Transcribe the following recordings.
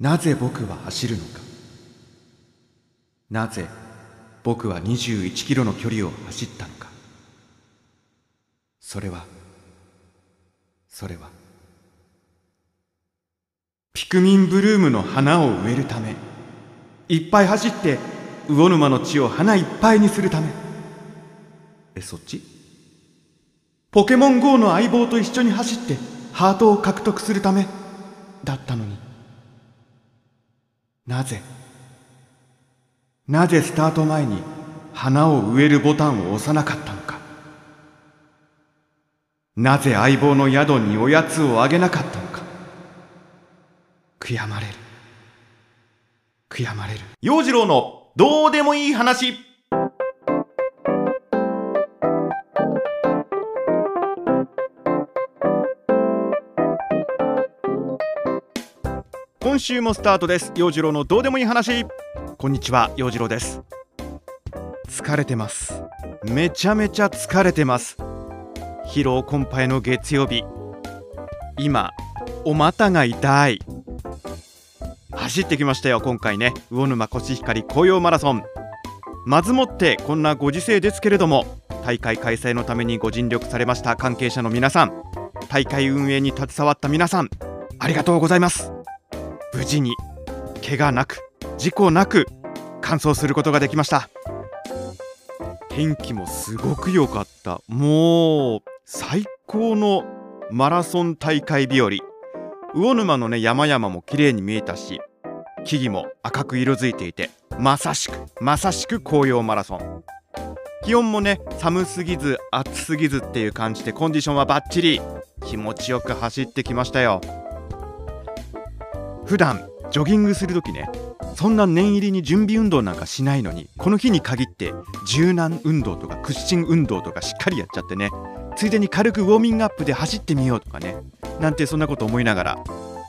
なぜ僕は走るのか。なぜ僕は21キロの距離を走ったのか。それはそれはピクミンブルームの花を植えるためいっぱい走って魚沼の地を花いっぱいにするため。えそっち？ポケモン GO の相棒と一緒に走ってハートを獲得するためだったのに。なぜ？なぜスタート前に花を植えるボタンを押さなかったのか？なぜ相棒の宿におやつをあげなかったのか？悔やまれる。悔やまれる。洋次郎のどうでもいい話。今週もスタートです。陽次郎のどうでもいい話。こんにちは陽次郎です。疲れてます。めちゃめちゃ疲れてます。疲労困憊の月曜日。今お股が痛い。走ってきましたよ今回ね。魚沼コシヒカリ紅葉マラソン。まずもってこんなご時世ですけれども大会開催のためにご尽力されました関係者の皆さん。大会運営に携わった皆さんありがとうございます。無事に怪我なく事故なく完走することができました。天気もすごく良かった。もう最高のマラソン大会日和。魚沼のね山々も綺麗に見えたし木々も赤く色づいていてまさしくまさしく紅葉マラソン。気温もね寒すぎず暑すぎずっていう感じでコンディションはバッチリ。気持ちよく走ってきましたよ。普段ジョギングする時ねそんな念入りに準備運動なんかしないのにこの日に限って柔軟運動とか屈伸運動とかしっかりやっちゃってねついでに軽くウォーミングアップで走ってみようとかねなんてそんなこと思いながら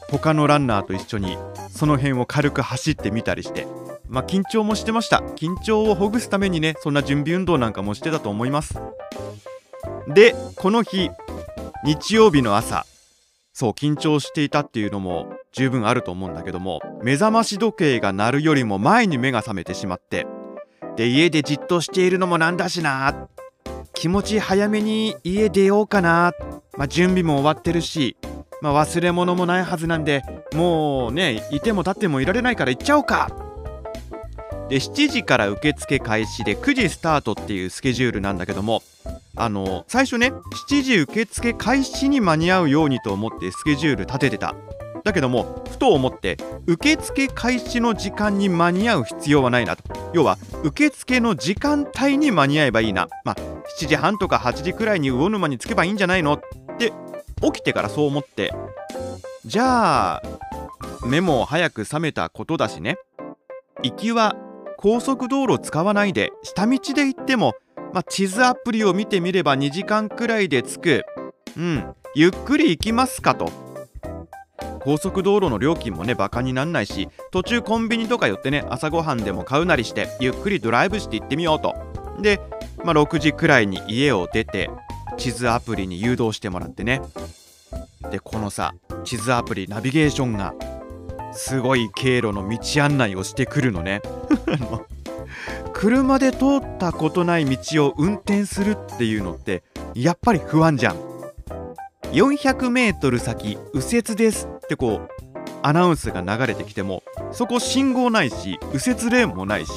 他のランナーと一緒にその辺を軽く走ってみたりしてまあ緊張もしてました。緊張をほぐすためにねそんな準備運動なんかもしてたと思います。でこの日日曜日の朝そう緊張していたっていうのも十分あると思うんだけども目覚まし時計が鳴るよりも前に目が覚めてしまってで家でじっとしているのもなんだしな気持ち早めに家出ようかな、まあ、準備も終わってるし、まあ、忘れ物もないはずなんでもうねいても立ってもいられないから行っちゃおうか。で7時から受付開始で9時スタートっていうスケジュールなんだけどもあの最初ね7時受付開始に間に合うようにと思ってスケジュール立ててた。だけどもふと思って受付開始の時間に間に合う必要はないなと。要は受付の時間帯に間に合えばいいな。まあ7時半とか8時くらいに魚沼に着けばいいんじゃないの？って起きてからそう思って。じゃあ目も早く覚めたことだしね。行きは高速道路使わないで下道で行っても、まあ、地図アプリを見てみれば2時間くらいで着く。うん。ゆっくり行きますかと。高速道路の料金もねバカになんないし途中コンビニとか寄ってね朝ごはんでも買うなりしてゆっくりドライブして行ってみようと。で、まあ、6時くらいに家を出て地図アプリに誘導してもらってね。でこのさ地図アプリナビゲーションがすごい経路の道案内をしてくるのね。車で通ったことない道を運転するっていうのってやっぱり不安じゃん。400m 先右折ですってこうアナウンスが流れてきてもそこ信号ないし右折レーンもないし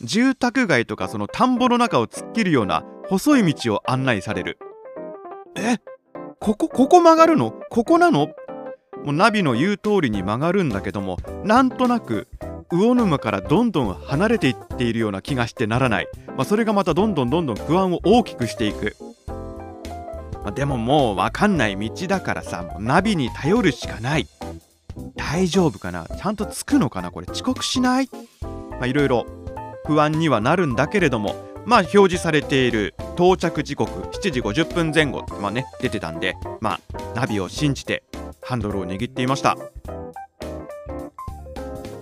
住宅街とかその田んぼの中を突っ切るような細い道を案内される。え？ここここ曲がるの？ここなの？もうナビの言う通りに曲がるんだけどもなんとなく魚沼からどんどん離れていっているような気がしてならない、まあ、それがまたどんどんどんどん不安を大きくしていく、まあ、でももう分かんない道だからさもうナビに頼るしかない。大丈夫かな？ちゃんと着くのかな？これ遅刻しない？いろいろ不安にはなるんだけれども。まあ表示されている到着時刻7時50分前後まあね出てたんでまあナビを信じてハンドルを握っていました。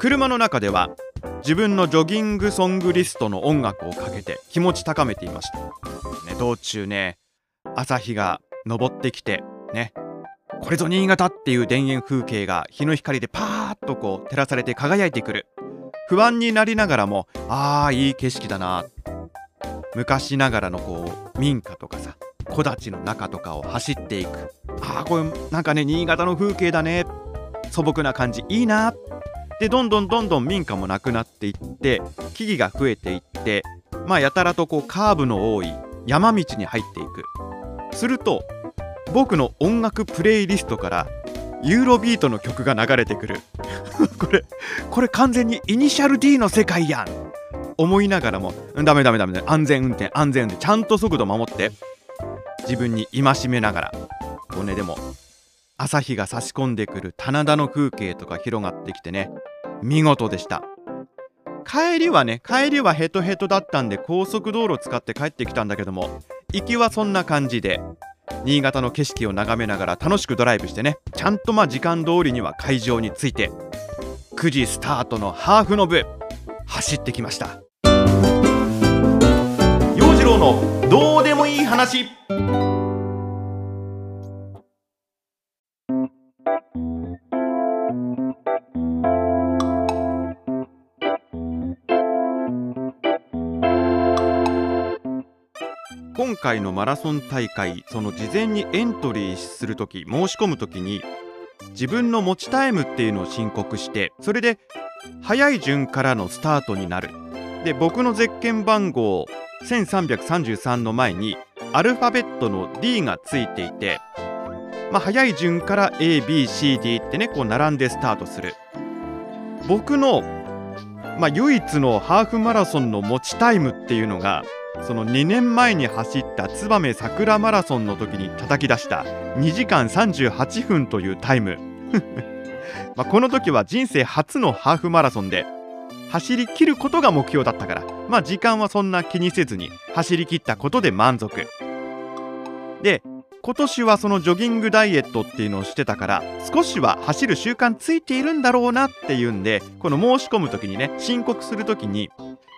車の中では自分のジョギングソングリストの音楽をかけて気持ち高めていました、ね、道中ね朝日が昇ってきてねこれぞ新潟っていう田園風景が日の光でパーッとこう照らされて輝いてくる。不安になりながらもあーいい景色だな。昔ながらのこう民家とかさ木立の中とかを走っていく。あーこれなんかね新潟の風景だね。素朴な感じ。いいな。っでどんどんどんどん民家もなくなっていって木々が増えていってまあやたらとこうカーブの多い山道に入っていく。すると僕の音楽プレイリストからユーロビートの曲が流れてくる。これこれ完全にイニシャル D の世界やん。思いながらもダメダメダメ安全運転安全運転ちゃんと速度守って自分に戒めながらこうねでも朝日が差し込んでくる棚田の風景とか広がってきてね。見事でした。帰りはね帰りはヘトヘトだったんで高速道路使って帰ってきたんだけども行きはそんな感じで新潟の景色を眺めながら楽しくドライブしてねちゃんとまあ時間通りには会場に着いて9時スタートのハーフの部走ってきました。陽次郎のどうでもいい話。回のマラソン大会その事前にエントリーする時申し込む時に自分の持ちタイムっていうのを申告してそれで早い順からのスタートになる。で僕のゼッケン番号1333の前にアルファベットの D がついていてまあ早い順から ABCD ってねこう並んでスタートする。僕のまあ唯一のハーフマラソンの持ちタイムっていうのがその2年前に走った燕桜マラソンの時に叩き出した。2時間38分というタイム。まこの時は人生初のハーフマラソンで。走り切ることが目標だったから。まあ時間はそんな気にせずに走り切ったことで満足。で今年はそのジョギングダイエットっていうのをしてたから少しは走る習慣ついているんだろうなっていうんでこの申し込む時にね申告する時に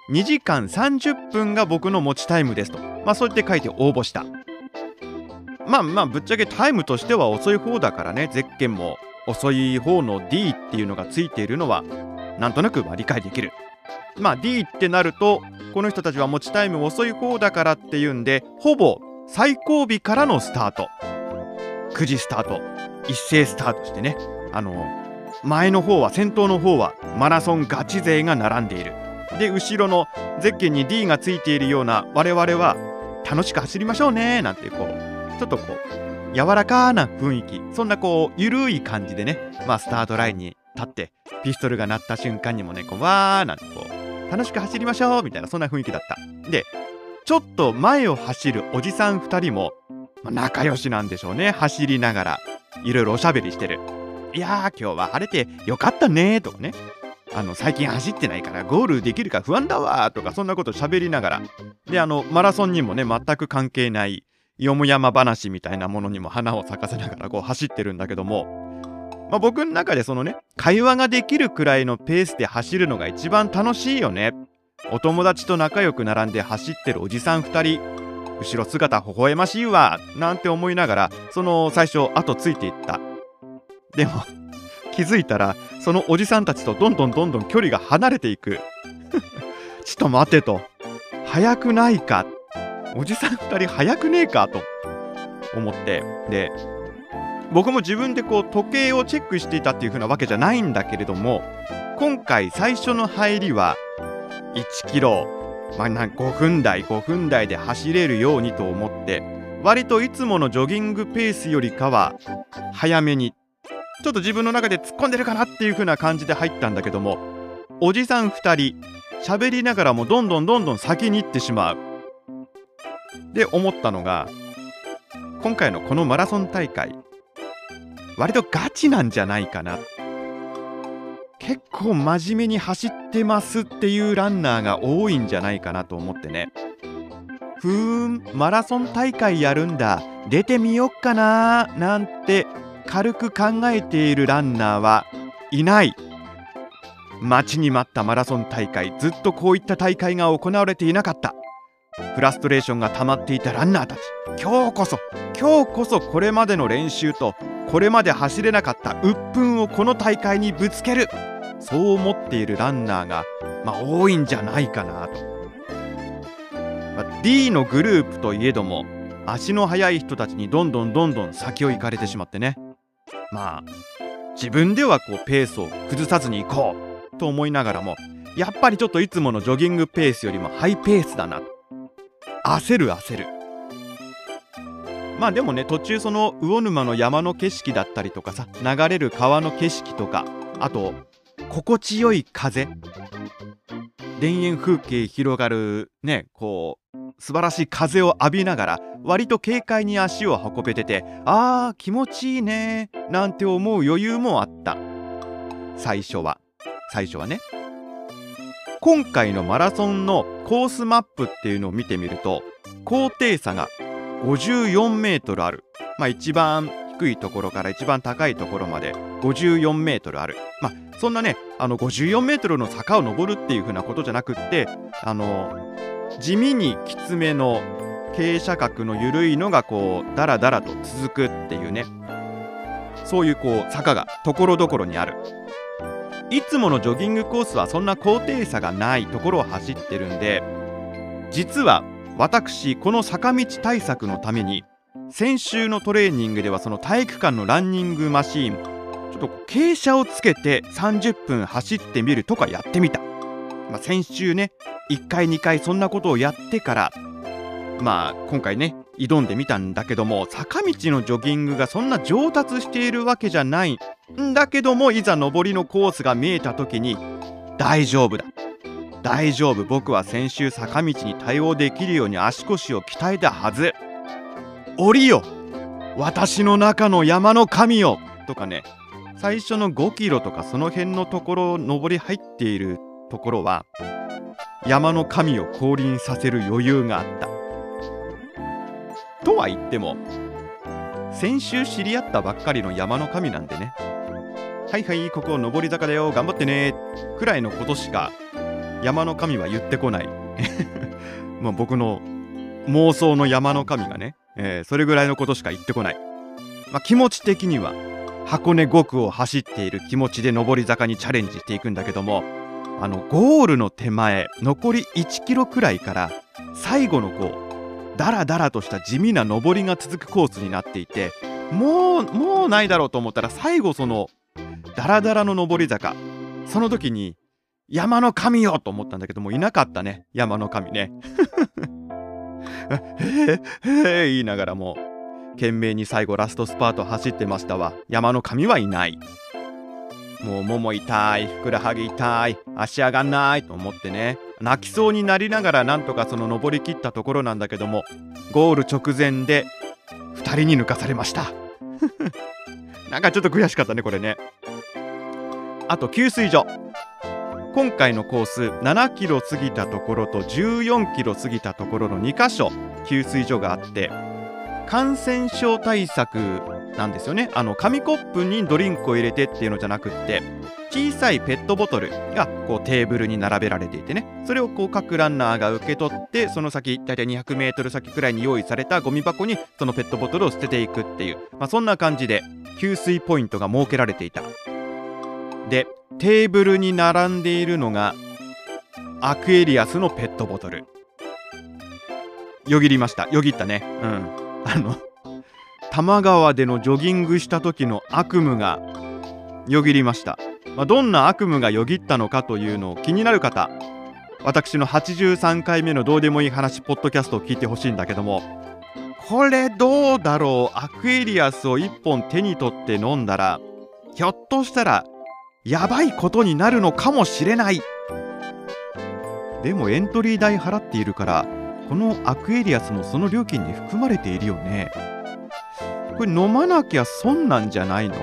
2時間30分が僕の持ちタイムですと、まあ、そうやって書いて応募した。まあまあぶっちゃけタイムとしては遅い方だからね。ゼッケンも遅い方の D っていうのがついているのはなんとなくまあ理解できる。まあ D ってなるとこの人たちは持ちタイム遅い方だからっていうんでほぼ最後尾からのスタート。9時スタート。一斉スタートしてね。あの前の方は先頭の方はマラソンガチ勢が並んでいる。で後ろのゼッケンに D がついているような我々は楽しく走りましょうねなんてこうちょっとこう柔らかな雰囲気そんなこうゆるい感じでねまあスタートラインに立ってピストルが鳴った瞬間にもねこうわーなんてこう楽しく走りましょうみたいなそんな雰囲気だった。でちょっと前を走るおじさん2人も、まあ、仲良しなんでしょうね走りながらいろいろおしゃべりしてる。いやー今日は晴れてよかったねとかね。あの最近走ってないからゴールできるか不安だわとかそんなこと喋りながら。であのマラソンにもね全く関係ないよもやま話みたいなものにも花を咲かせながらこう走ってるんだけども、まあ、僕の中でそのね会話ができるくらいのペースで走るのが一番楽しいよね。お友達と仲良く並んで走ってるおじさん2人。後ろ姿微笑ましいわなんて思いながらその最初後ついていった。でも気づいたらそのおじさんたちとどんどんどんどん距離が離れていく。ちょっと待てと。早くないか。おじさん2人早くねえかと。思って。で僕も自分でこう時計をチェックしていたっていう風なわけじゃないんだけれども今回最初の入りは1キロ、まあ、5分台5分台で走れるようにと思って割といつものジョギングペースよりかは早めにちょっと自分の中で突っ込んでるかなっていう風な感じで入ったんだけどもおじさん2人喋りながらもどんどんどんどん先に行ってしまう。で思ったのが今回のこのマラソン大会割とガチなんじゃないかな。結構真面目に走ってますっていうランナーが多いんじゃないかなと思ってね。ふーんマラソン大会やるんだ。出てみよっかななんて軽く考えているランナーはいない。待ちに待ったマラソン大会ずっとこういった大会が行われていなかった。フラストレーションが溜まっていたランナーたち。今日こそ今日こそこれまでの練習とこれまで走れなかった鬱憤をこの大会にぶつける。そう思っているランナーが、まあ、多いんじゃないかなと、まあ、D のグループといえども足の速い人たちにどんどんどんどん先を行かれてしまってね。まあ自分ではこうペースを崩さずに行こうと思いながらもやっぱりちょっといつものジョギングペースよりもハイペースだな。焦る焦る。まあでもね途中その魚沼の山の景色だったりとかさ流れる川の景色とかあと心地よい風。田園風景広がるねこう素晴らしい風を浴びながら割と軽快に足を運べててあー気持ちいいねなんて思う余裕もあった。最初は最初はね今回のマラソンのコースマップっていうのを見てみると高低差が54メートルある。まあ一番低いところから一番高いところまで54メートルある。まあそんなねあの54メートルの坂を登るっていう風なことじゃなくってあの地味にきつめの傾斜角の緩いのがこうダラダラと続くっていうね。そういうこう坂がところどころにある。いつものジョギングコースはそんな高低差がないところを走ってるんで実は私この坂道対策のために先週のトレーニングではその体育館のランニングマシーンちょっと傾斜をつけて30分走ってみるとかやってみた、まあ、先週ね1回2回そんなことをやってからまあ今回ね挑んでみたんだけども坂道のジョギングがそんな上達しているわけじゃない。んだけどもいざ上りのコースが見えた時に大丈夫だ。大丈夫。僕は先週坂道に対応できるように足腰を鍛えたはず。降りよ。私の中の山の神よ。とかね。最初の5キロとかその辺のところ上り入っているところは山の神を降臨させる余裕があった。とは言っても先週知り合ったばっかりの山の神なんでね。はいはいここ上り坂だよ頑張ってねくらいのことしか山の神は言ってこない。まあ僕の妄想の山の神がね、えー、それぐらいのことしか言ってこない、まあ、気持ち的には箱根5区を走っている気持ちで上り坂にチャレンジしていくんだけどもあのゴールの手前残り1キロくらいから最後のこうダラダラとした地味な上りが続くコースになっていてもうもうないだろうと思ったら最後そのダラダラの上り坂。その時に山の神よと思ったんだけどもいなかったね。山の神ね。へ えへえ言いながらも懸命に最後ラストスパート走ってましたわ。山の神はいない。もうもも痛いふくらはぎ痛い足上がんないと思ってね。泣きそうになりながらなんとかその登りきったところなんだけどもゴール直前で2人に抜かされました。なんかちょっと悔しかったねこれね。あと給水所。今回のコース7キロ過ぎたところと14キロ過ぎたところの2箇所給水所があって感染症対策なんですよね。あの紙コップにドリンクを入れてっていうのじゃなくって小さいペットボトルがこうテーブルに並べられていてね。それをこう各ランナーが受け取ってその先大体 200m 先くらいに用意されたゴミ箱にそのペットボトルを捨てていくっていう、まあ、そんな感じで給水ポイントが設けられていた。でテーブルに並んでいるのがアクエリアスのペットボトル。よぎりました。よぎったね。うん。あの多摩川でのジョギングした時の悪夢がよぎりました、まあ、どんな悪夢がよぎったのかというのを気になる方私の83回目のどうでもいい話ポッドキャストを聞いてほしいんだけどもこれどうだろう？アクエリアスを1本手に取って飲んだらひょっとしたらやばいことになるのかもしれない。でもエントリー代払っているからこのアクエリアスもその料金に含まれているよね。これ飲まなきゃ損なんじゃないの？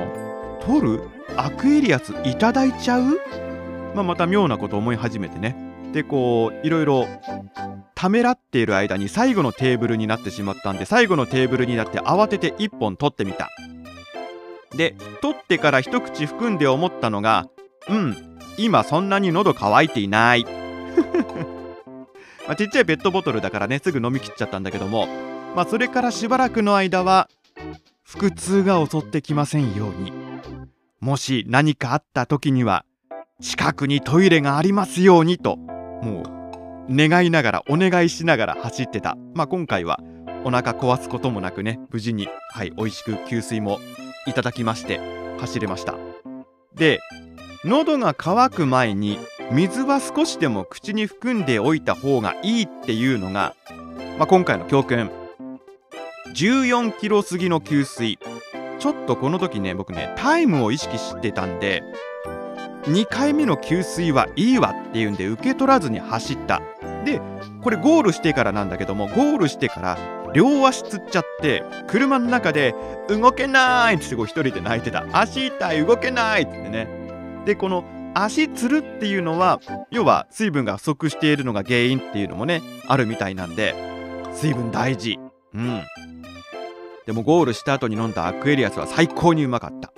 取る？アクエリアス？いただいちゃう、まあ、また妙なこと思い始めてね。でこういろいろためらっている間に最後のテーブルになってしまったんで最後のテーブルになって慌てて1本取ってみた。で取ってから一口含んで思ったのがうん今そんなに喉乾いていない。まあ、ちっちゃいペットボトルだからねすぐ飲み切っちゃったんだけども、まあ、それからしばらくの間は腹痛が襲ってきませんように。もし何かあった時には近くにトイレがありますようにともう願いながらお願いしながら走ってた。まあ今回はお腹壊すこともなくね無事にはい美味しく給水もいただきまして走れました。で喉が渇く前に水は少しでも口に含んでおいた方がいいっていうのが、まあ、今回の教訓。14キロ過ぎの給水。ちょっとこの時ね僕ねタイムを意識してたんで2回目の給水はいいわっていうんで受け取らずに走った。でこれゴールしてからなんだけどもゴールしてから両足つっちゃって車の中で動けないってすごい一人で泣いてた。足痛い動けないってね。でこの足つるっていうのは要は水分が不足しているのが原因っていうのもねあるみたいなんで水分大事。うん。でもゴールした後に飲んだアクエリアスは最高にうまかった。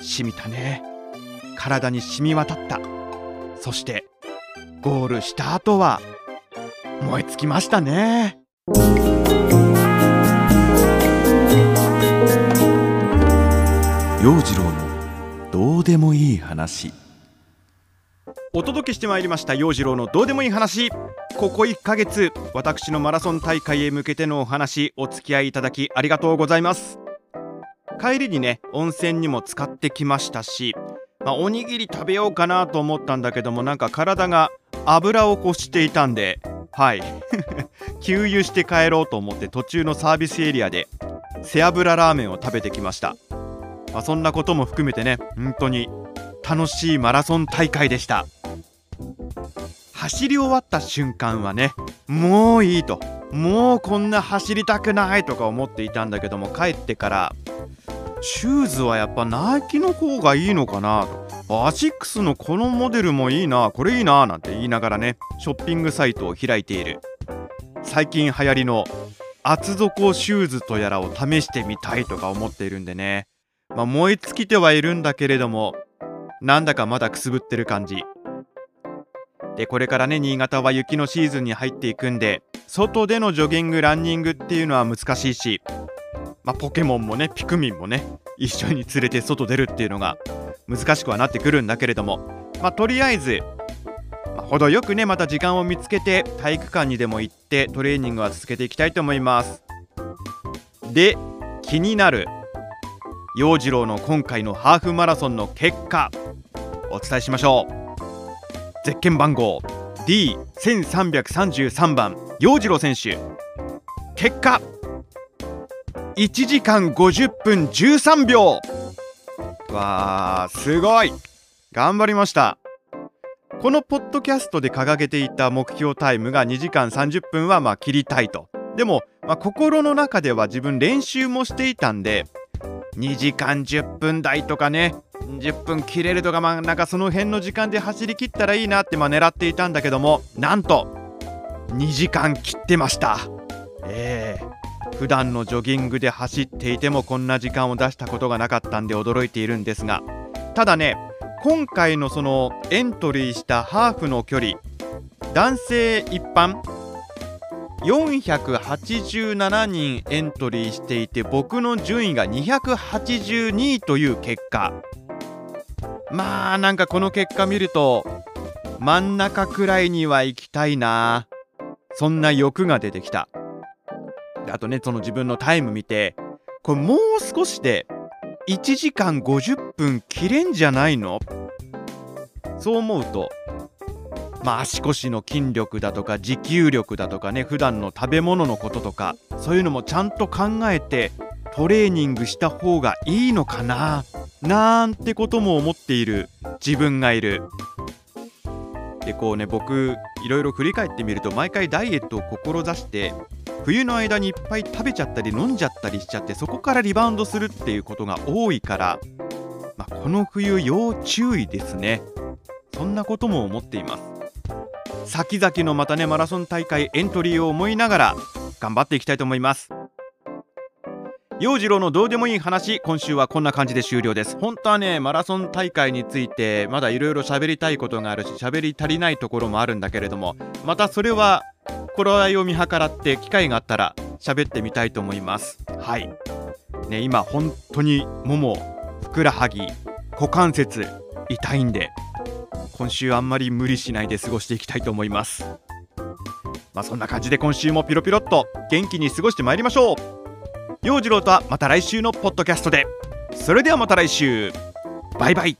染みたね。体に染み渡った。そしてゴールした後は燃え尽きましたね。陽次郎のどうでもいい話。お届けしてまいりました陽次郎のどうでもいい話。ここ1ヶ月私のマラソン大会へ向けてのお話お付き合いいただきありがとうございます。帰りにね温泉にも使ってきましたし、まあ、おにぎり食べようかなと思ったんだけどもなんか体が油をこしていたんではい。給油して帰ろうと思って途中のサービスエリアで背脂ラーメンを食べてきました、まあ、そんなことも含めてね本当に楽しいマラソン大会でした。走り終わった瞬間はねもういいと。もうこんな走りたくないとか思っていたんだけども帰ってからシューズはやっぱナイキの方がいいのかなと。アシックスのこのモデルもいいなこれいいななんて言いながらねショッピングサイトを開いている。最近流行りの厚底シューズとやらを試してみたいとか思っているんでね。まあ燃え尽きてはいるんだけれどもなんだかまだくすぶってる感じ。でこれからね新潟は雪のシーズンに入っていくんで外でのジョギングランニングっていうのは難しいし、まあ、ポケモンもねピクミンもね一緒に連れて外出るっていうのが難しくはなってくるんだけれども、まあ、とりあえず、まあ、程よくねまた時間を見つけて体育館にでも行ってトレーニングは続けていきたいと思います。で気になる陽次郎の今回のハーフマラソンの結果お伝えしましょう。ゼッケン番号 D1333 番。陽次郎選手。結果。1時間50分13秒。わーすごい。頑張りました。このポッドキャストで掲げていた目標タイムが2時間30分はまあ切りたいと。でも、まあ、心の中では自分練習もしていたんで2時間10分台とかね。10分切れるとかまあなんかその辺の時間で走り切ったらいいなってまあ狙っていたんだけどもなんと2時間切ってました。ええ。ー、普段のジョギングで走っていてもこんな時間を出したことがなかったんで驚いているんですがただね今回のそのエントリーしたハーフの距離男性一般487人エントリーしていて僕の順位が282位という結果。まあなんかこの結果見ると真ん中くらいには行きたいな。そんな欲が出てきた。あとねその自分のタイム見てこれもう少しで1時間50分切れんじゃないの？そう思うとまあ足腰の筋力だとか持久力だとかね普段の食べ物のこととかそういうのもちゃんと考えてトレーニングした方がいいのかな。なんてことも思っている自分がいる。でこうね僕いろいろ振り返ってみると毎回ダイエットを志して冬の間にいっぱい食べちゃったり飲んじゃったりしちゃってそこからリバウンドするっていうことが多いから、まあ、この冬要注意ですね。そんなことも思っています。先々のまたねマラソン大会エントリーを思いながら頑張っていきたいと思います。陽次郎のどうでもいい話今週はこんな感じで終了です。本当はねマラソン大会についてまだいろいろ喋りたいことがあるし喋り足りないところもあるんだけれどもまたそれは頃合いを見計らって機会があったら喋ってみたいと思います。はい。ね今本当にももふくらはぎ股関節痛いんで今週あんまり無理しないで過ごしていきたいと思います。まあそんな感じで今週もピロピロっと元気に過ごしてまいりましょう。陽次郎とはまた来週のポッドキャストで。それではまた来週。バイバイ。